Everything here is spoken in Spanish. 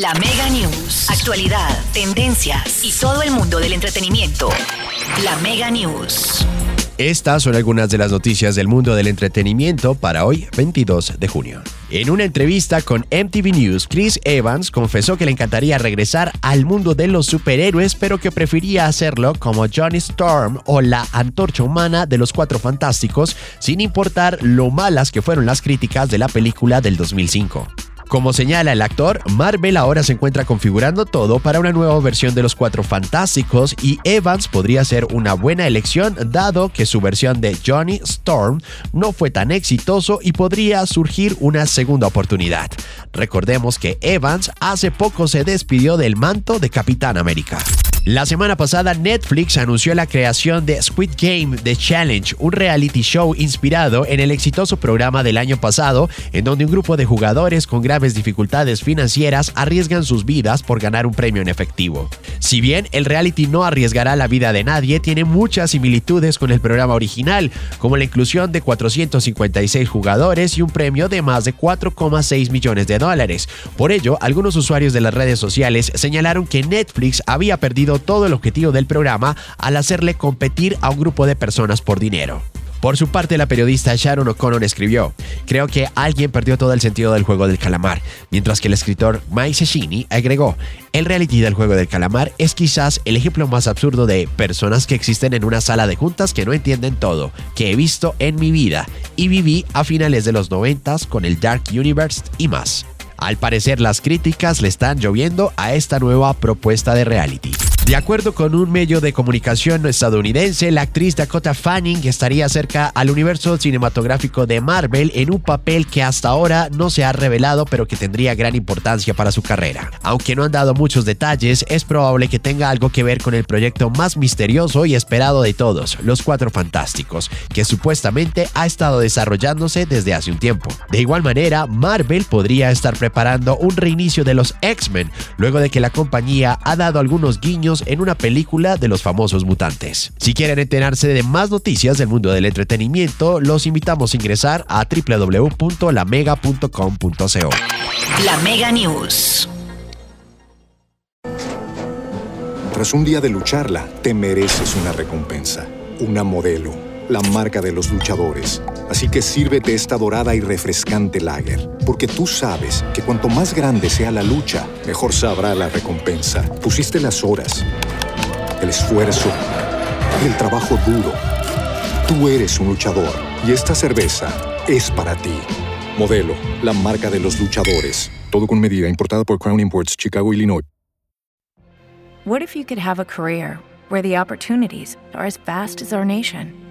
La Mega News. Actualidad, tendencias y todo el mundo del entretenimiento. La Mega News. Estas son algunas de las noticias del mundo del entretenimiento para hoy, 22 de junio. En una entrevista con MTV News, Chris Evans confesó que le encantaría regresar al mundo de los superhéroes, pero que prefería hacerlo como Johnny Storm o la antorcha humana de los Cuatro Fantásticos, sin importar lo malas que fueron las críticas de la película del 2005. Como señala el actor, Marvel ahora se encuentra configurando todo para una nueva versión de los Cuatro Fantásticos y Evans podría ser una buena elección dado que su versión de Johnny Storm no fue tan exitoso y podría surgir una segunda oportunidad. Recordemos que Evans hace poco se despidió del manto de Capitán América. La semana pasada Netflix anunció la creación de Squid Game The Challenge, un reality show inspirado en el exitoso programa del año pasado, en donde un grupo de jugadores con graves dificultades financieras arriesgan sus vidas por ganar un premio en efectivo. Si bien el reality no arriesgará la vida de nadie, tiene muchas similitudes con el programa original, como la inclusión de 456 jugadores y un premio de más de 4,6 millones de dólares. Por ello, algunos usuarios de las redes sociales señalaron que Netflix había perdido todo el objetivo del programa al hacerle competir a un grupo de personas por dinero. Por su parte, la periodista Sharon O'Connor escribió, creo que alguien perdió todo el sentido del juego del calamar, mientras que el escritor Mike Cecchini agregó, el reality del juego del calamar es quizás el ejemplo más absurdo de personas que existen en una sala de juntas que no entienden todo, que he visto en mi vida y viví a finales de los 90 con el Dark Universe y más. Al parecer las críticas le están lloviendo a esta nueva propuesta de reality. De acuerdo con un medio de comunicación estadounidense, la actriz Dakota Fanning estaría cerca al universo cinematográfico de Marvel en un papel que hasta ahora no se ha revelado pero que tendría gran importancia para su carrera. Aunque no han dado muchos detalles, es probable que tenga algo que ver con el proyecto más misterioso y esperado de todos, Los Cuatro Fantásticos, que supuestamente ha estado desarrollándose desde hace un tiempo. De igual manera, Marvel podría estar preparando un reinicio de los X-Men, luego de que la compañía ha dado algunos guiños en una película de los famosos mutantes. Si quieren enterarse de más noticias del mundo del entretenimiento, los invitamos a ingresar a www.lamega.com.co. La Mega News. Tras un día de lucharla, te mereces una recompensa, una modelo, la marca de los luchadores. Así que sírvete esta dorada y refrescante lager, porque tú sabes que cuanto más grande sea la lucha, mejor sabrá la recompensa. Pusiste las horas, el esfuerzo, el trabajo duro. Tú eres un luchador y esta cerveza es para ti. Modelo, la marca de los luchadores. Todo con medida, importada por Crown Imports, Chicago, Illinois. What if you could have a career where the opportunities are as vast as our nation,